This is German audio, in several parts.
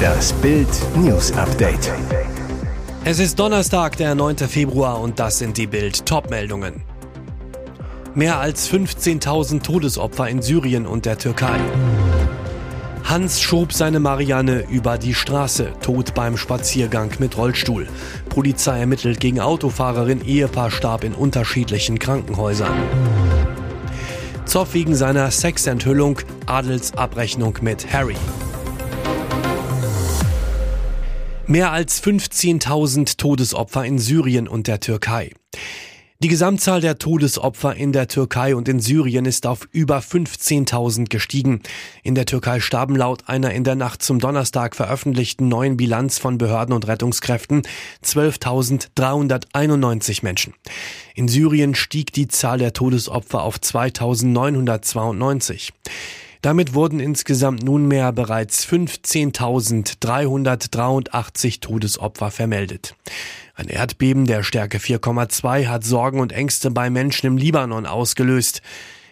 Das Bild News Update. Es ist Donnerstag, der 9. Februar und das sind die Bild Topmeldungen. Mehr als 15.000 Todesopfer in Syrien und der Türkei. Hans schob seine Marianne über die Straße, tot beim Spaziergang mit Rollstuhl. Polizei ermittelt gegen Autofahrerin, Ehepaar starb in unterschiedlichen Krankenhäusern. Zoff wegen seiner Sexenthüllung, Adelsabrechnung mit Harry. Mehr als 15.000 Todesopfer in Syrien und der Türkei. Die Gesamtzahl der Todesopfer in der Türkei und in Syrien ist auf über 15.000 gestiegen. In der Türkei starben laut einer in der Nacht zum Donnerstag veröffentlichten neuen Bilanz von Behörden und Rettungskräften 12.391 Menschen. In Syrien stieg die Zahl der Todesopfer auf 2.992. Damit wurden insgesamt nunmehr bereits 15.383 Todesopfer vermeldet. Ein Erdbeben der Stärke 4,2 hat Sorgen und Ängste bei Menschen im Libanon ausgelöst.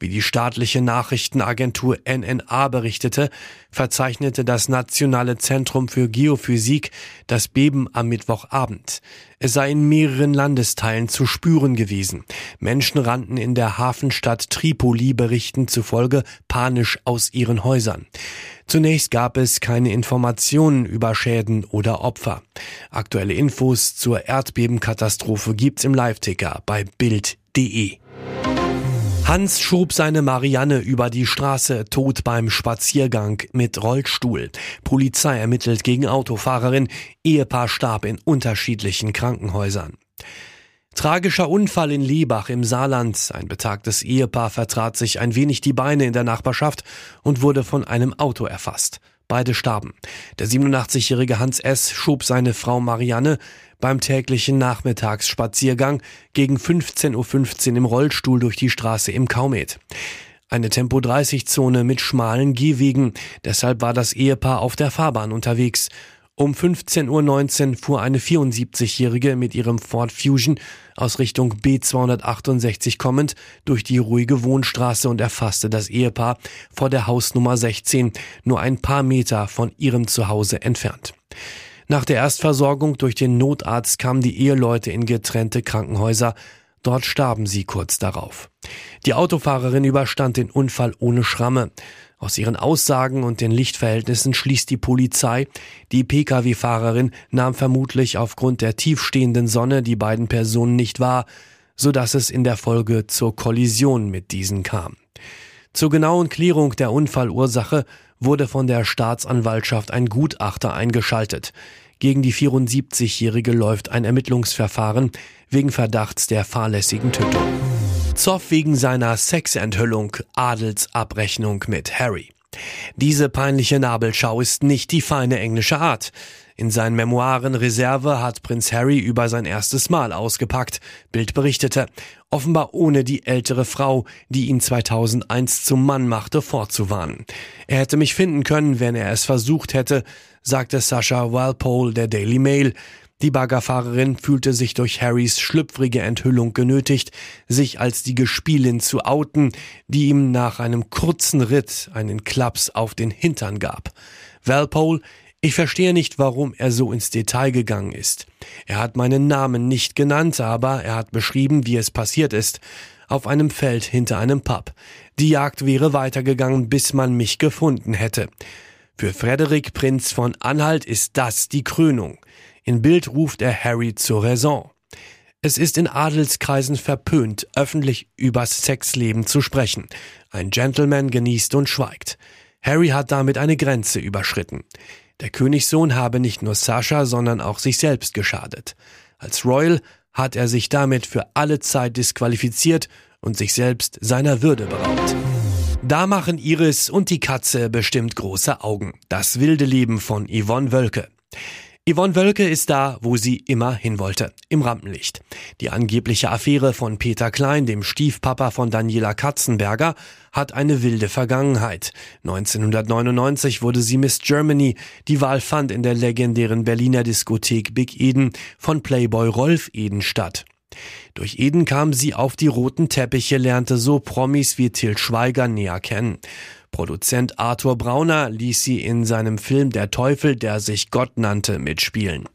Wie die staatliche Nachrichtenagentur NNA berichtete, verzeichnete das Nationale Zentrum für Geophysik das Beben am Mittwochabend. Es sei in mehreren Landesteilen zu spüren gewesen. Menschen rannten in der Hafenstadt Tripoli Berichten zufolge panisch aus ihren Häusern. Zunächst gab es keine Informationen über Schäden oder Opfer. Aktuelle Infos zur Erdbebenkatastrophe gibt's im Live-Ticker bei Bild.de. Hans schob seine Marianne über die Straße, tot beim Spaziergang mit Rollstuhl. Polizei ermittelt gegen Autofahrerin, Ehepaar starb in unterschiedlichen Krankenhäusern. Tragischer Unfall in Liebach im Saarland. Ein betagtes Ehepaar vertrat sich ein wenig die Beine in der Nachbarschaft und wurde von einem Auto erfasst. Beide starben. Der 87-jährige Hans S. schob seine Frau Marianne beim täglichen Nachmittagsspaziergang gegen 15.15 Uhr im Rollstuhl durch die Straße im Kaumet. Eine Tempo-30-Zone mit schmalen Gehwegen. Deshalb war das Ehepaar auf der Fahrbahn unterwegs. Um 15.19 Uhr fuhr eine 74-Jährige mit ihrem Ford Fusion aus Richtung B268 kommend durch die ruhige Wohnstraße und erfasste das Ehepaar vor der Hausnummer 16, nur ein paar Meter von ihrem Zuhause entfernt. Nach der Erstversorgung durch den Notarzt kamen die Eheleute in getrennte Krankenhäuser. Dort starben sie kurz darauf. Die Autofahrerin überstand den Unfall ohne Schramme. Aus ihren Aussagen und den Lichtverhältnissen schließt die Polizei, die Pkw-Fahrerin nahm vermutlich aufgrund der tiefstehenden Sonne die beiden Personen nicht wahr, so dass es in der Folge zur Kollision mit diesen kam. Zur genauen Klärung der Unfallursache wurde von der Staatsanwaltschaft ein Gutachter eingeschaltet. Gegen die 74-Jährige läuft ein Ermittlungsverfahren wegen Verdachts der fahrlässigen Tötung. Zoff wegen seiner Sexenthüllung, Adelsabrechnung mit Harry. Diese peinliche Nabelschau ist nicht die feine englische Art. In seinen Memoiren Reserve hat Prinz Harry über sein erstes Mal ausgepackt. Bild berichtete, offenbar ohne die ältere Frau, die ihn 2001 zum Mann machte, vorzuwarnen. Er hätte mich finden können, wenn er es versucht hätte, sagte Sascha Walpole der Daily Mail. Die Baggerfahrerin fühlte sich durch Harrys schlüpfrige Enthüllung genötigt, sich als die Gespielin zu outen, die ihm nach einem kurzen Ritt einen Klaps auf den Hintern gab. Walpole, ich verstehe nicht, warum er so ins Detail gegangen ist. Er hat meinen Namen nicht genannt, aber er hat beschrieben, wie es passiert ist. Auf einem Feld hinter einem Pub. Die Jagd wäre weitergegangen, bis man mich gefunden hätte. Für Frederik Prinz von Anhalt ist das die Krönung. In Bild ruft er Harry zur Raison. Es ist in Adelskreisen verpönt, öffentlich übers Sexleben zu sprechen. Ein Gentleman genießt und schweigt. Harry hat damit eine Grenze überschritten. Der Königssohn habe nicht nur Sascha, sondern auch sich selbst geschadet. Als Royal hat er sich damit für alle Zeit disqualifiziert und sich selbst seiner Würde beraubt. Da machen Iris und die Katze bestimmt große Augen. Das wilde Leben von Yvonne Wölke. Yvonne Wölke ist da, wo sie immer hin wollte, im Rampenlicht. Die angebliche Affäre von Peter Klein, dem Stiefpapa von Daniela Katzenberger, hat eine wilde Vergangenheit. 1999 wurde sie Miss Germany. Die Wahl fand in der legendären Berliner Diskothek Big Eden von Playboy Rolf Eden statt. Durch Eden kam sie auf die roten Teppiche, lernte so Promis wie Till Schweiger näher kennen. Produzent Arthur Brauner ließ sie in seinem Film Der Teufel, der sich Gott nannte, mitspielen.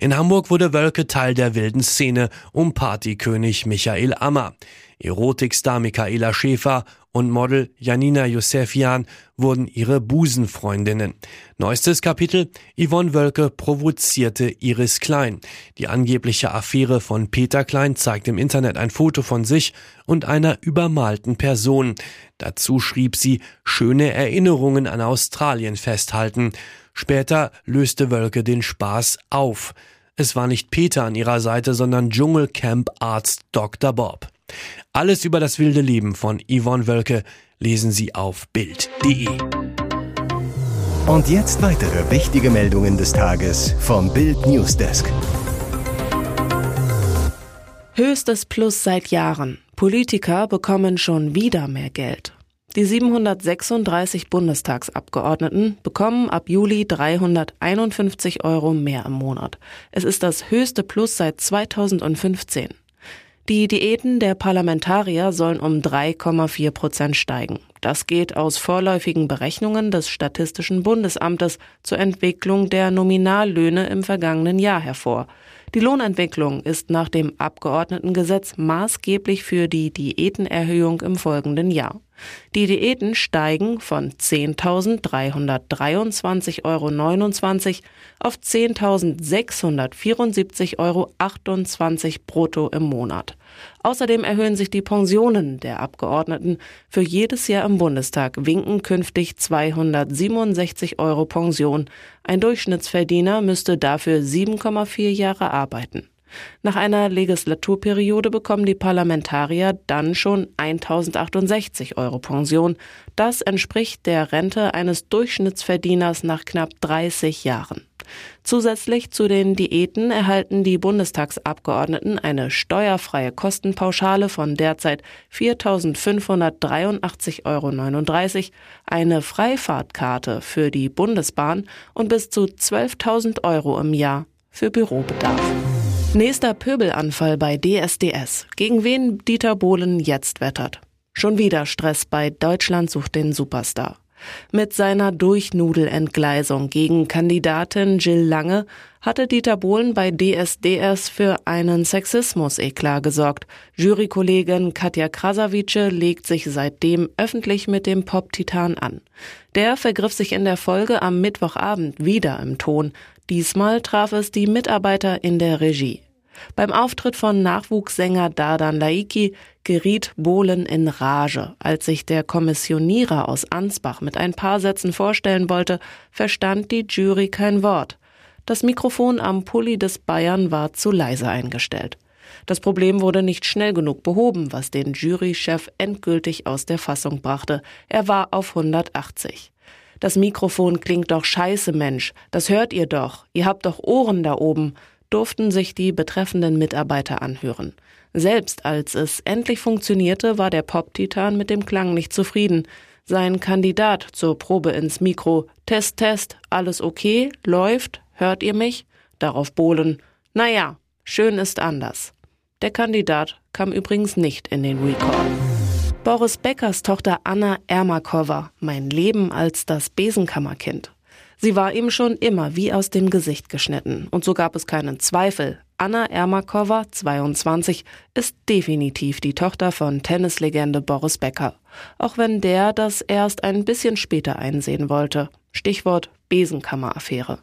In Hamburg wurde Wölke Teil der wilden Szene um Partykönig Michael Ammer. Erotikstar Michaela Schäfer und Model Janina Josefian wurden ihre Busenfreundinnen. Neuestes Kapitel, Yvonne Wölke provozierte Iris Klein. Die angebliche Affäre von Peter Klein zeigt im Internet ein Foto von sich und einer übermalten Person. Dazu schrieb sie schöne Erinnerungen an Australien festhalten. Später löste Wölke den Spaß auf. Es war nicht Peter an ihrer Seite, sondern Dschungelcamp-Arzt Dr. Bob. Alles über das wilde Leben von Yvonne Wölke lesen Sie auf Bild.de. Und jetzt weitere wichtige Meldungen des Tages vom Bild Newsdesk. Höchstes Plus seit Jahren. Politiker bekommen schon wieder mehr Geld. Die 736 Bundestagsabgeordneten bekommen ab Juli 351 Euro mehr im Monat. Es ist das höchste Plus seit 2015. Die Diäten der Parlamentarier sollen um 3,4 Prozent steigen. Das geht aus vorläufigen Berechnungen des Statistischen Bundesamtes zur Entwicklung der Nominallöhne im vergangenen Jahr hervor. Die Lohnentwicklung ist nach dem Abgeordnetengesetz maßgeblich für die Diätenerhöhung im folgenden Jahr. Die Diäten steigen von 10.323,29 Euro auf 10.674,28 Euro brutto im Monat. Außerdem erhöhen sich die Pensionen der Abgeordneten. Für jedes Jahr im Bundestag winken künftig 267 Euro Pension. Ein Durchschnittsverdiener müsste dafür 7,4 Jahre arbeiten. Nach einer Legislaturperiode bekommen die Parlamentarier dann schon 1068 Euro Pension. Das entspricht der Rente eines Durchschnittsverdieners nach knapp 30 Jahren. Zusätzlich zu den Diäten erhalten die Bundestagsabgeordneten eine steuerfreie Kostenpauschale von derzeit 4.583,39 Euro, eine Freifahrtkarte für die Bundesbahn und bis zu 12.000 Euro im Jahr für Bürobedarf. Nächster Pöbelanfall bei DSDS. Gegen wen Dieter Bohlen jetzt wettert. Schon wieder Stress bei Deutschland sucht den Superstar. Mit seiner Durchnudelentgleisung gegen Kandidatin Jill Lange hatte Dieter Bohlen bei DSDS für einen Sexismus-Eklat gesorgt. Jurykollegin Katja Krasavice legt sich seitdem öffentlich mit dem Pop-Titan an. Der vergriff sich in der Folge am Mittwochabend wieder im Ton. Diesmal traf es die Mitarbeiter in der Regie. Beim Auftritt von Nachwuchssänger Dardan Laiki geriet Bohlen in Rage. Als sich der Kommissionierer aus Ansbach mit ein paar Sätzen vorstellen wollte, verstand die Jury kein Wort. Das Mikrofon am Pulli des Bayern war zu leise eingestellt. Das Problem wurde nicht schnell genug behoben, was den Jurychef endgültig aus der Fassung brachte. Er war auf 180. Das Mikrofon klingt doch scheiße, Mensch. Das hört ihr doch. Ihr habt doch Ohren da oben, durften sich die betreffenden Mitarbeiter anhören. Selbst als es endlich funktionierte, war der Pop-Titan mit dem Klang nicht zufrieden. Sein Kandidat zur Probe ins Mikro. Test, Test, alles okay? Läuft? Hört ihr mich? Darauf Bohlen. Naja, schön ist anders. Der Kandidat kam übrigens nicht in den Recall. Boris Beckers Tochter Anna Ermakova, mein Leben als das Besenkammerkind. Sie war ihm schon immer wie aus dem Gesicht geschnitten. Und so gab es keinen Zweifel. Anna Ermakova, 22, ist definitiv die Tochter von Tennislegende Boris Becker. Auch wenn der das erst ein bisschen später einsehen wollte. Stichwort Besenkammeraffäre.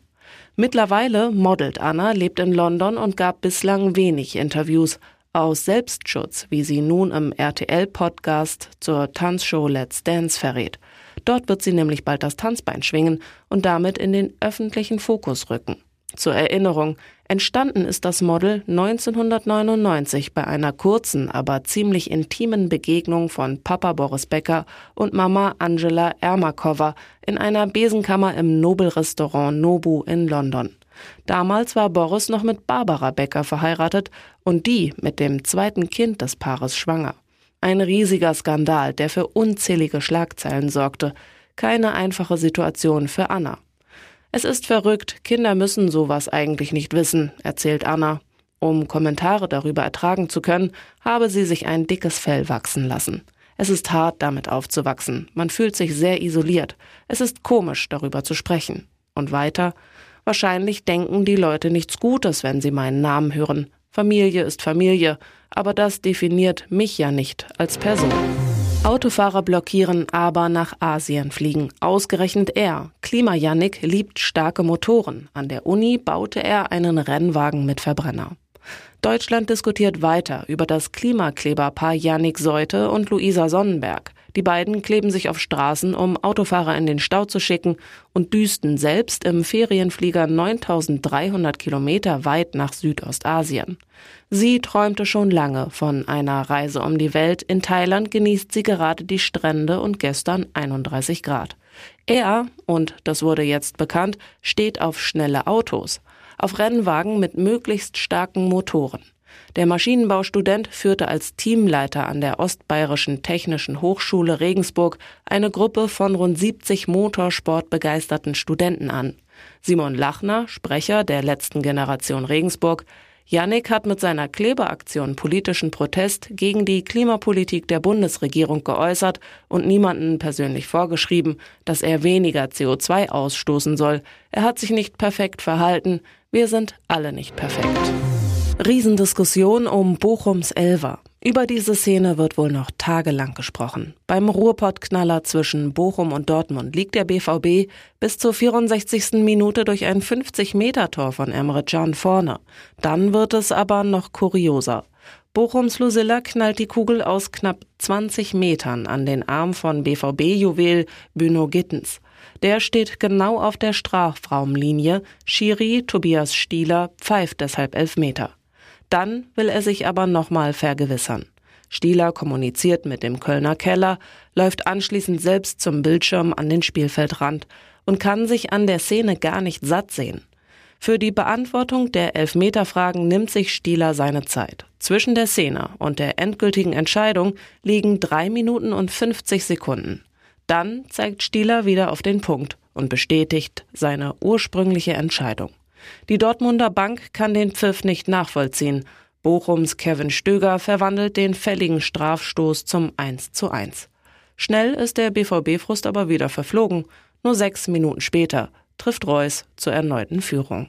Mittlerweile modelt Anna, lebt in London und gab bislang wenig Interviews. Aus Selbstschutz, wie sie nun im RTL-Podcast zur Tanzshow Let's Dance verrät. Dort wird sie nämlich bald das Tanzbein schwingen und damit in den öffentlichen Fokus rücken. Zur Erinnerung, entstanden ist das Model 1999 bei einer kurzen, aber ziemlich intimen Begegnung von Papa Boris Becker und Mama Angela Ermakova in einer Besenkammer im Nobelrestaurant Nobu in London. Damals war Boris noch mit Barbara Becker verheiratet und die mit dem zweiten Kind des Paares schwanger. Ein riesiger Skandal, der für unzählige Schlagzeilen sorgte. Keine einfache Situation für Anna. Es ist verrückt, Kinder müssen sowas eigentlich nicht wissen, erzählt Anna. Um Kommentare darüber ertragen zu können, habe sie sich ein dickes Fell wachsen lassen. Es ist hart, damit aufzuwachsen. Man fühlt sich sehr isoliert. Es ist komisch, darüber zu sprechen. Und weiter, wahrscheinlich denken die Leute nichts Gutes, wenn sie meinen Namen hören. Familie ist Familie, aber das definiert mich ja nicht als Person. Autofahrer blockieren, aber nach Asien fliegen. Ausgerechnet er. Klima Yannick liebt starke Motoren. An der Uni baute er einen Rennwagen mit Verbrenner. Deutschland diskutiert weiter über das Klimakleberpaar Yannick Seute und Luisa Sonnenberg. Die beiden kleben sich auf Straßen, um Autofahrer in den Stau zu schicken und düsten selbst im Ferienflieger 9300 Kilometer weit nach Südostasien. Sie träumte schon lange von einer Reise um die Welt. In Thailand genießt sie gerade die Strände und gestern 31 Grad. Er, und das wurde jetzt bekannt, steht auf schnelle Autos, auf Rennwagen mit möglichst starken Motoren. Der Maschinenbaustudent führte als Teamleiter an der Ostbayerischen Technischen Hochschule Regensburg eine Gruppe von rund 70 motorsportbegeisterten Studenten an. Simon Lachner, Sprecher der letzten Generation Regensburg, Yannick hat mit seiner Klebeaktion politischen Protest gegen die Klimapolitik der Bundesregierung geäußert und niemanden persönlich vorgeschrieben, dass er weniger CO2 ausstoßen soll. Er hat sich nicht perfekt verhalten. Wir sind alle nicht perfekt. Riesendiskussion um Bochums Elver. Über diese Szene wird wohl noch tagelang gesprochen. Beim Ruhrpottknaller zwischen Bochum und Dortmund liegt der BVB bis zur 64. Minute durch ein 50-Meter-Tor von Emre Can vorne. Dann wird es aber noch kurioser. Bochums Lucilla knallt die Kugel aus knapp 20 Metern an den Arm von BVB-Juwel Büno Gittens. Der steht genau auf der Strafraumlinie. Schiri Tobias Stieler pfeift deshalb Elfmeter. Dann will er sich aber nochmal vergewissern. Stieler kommuniziert mit dem Kölner Keller, läuft anschließend selbst zum Bildschirm an den Spielfeldrand und kann sich an der Szene gar nicht satt sehen. Für die Beantwortung der Elfmeterfragen nimmt sich Stieler seine Zeit. Zwischen der Szene und der endgültigen Entscheidung liegen drei Minuten und 50 Sekunden. Dann zeigt Stieler wieder auf den Punkt und bestätigt seine ursprüngliche Entscheidung. Die Dortmunder Bank kann den Pfiff nicht nachvollziehen. Bochums Kevin Stöger verwandelt den fälligen Strafstoß zum 1 zu 1. Schnell ist der BVB-Frust aber wieder verflogen. Nur sechs Minuten später trifft Reus zur erneuten Führung.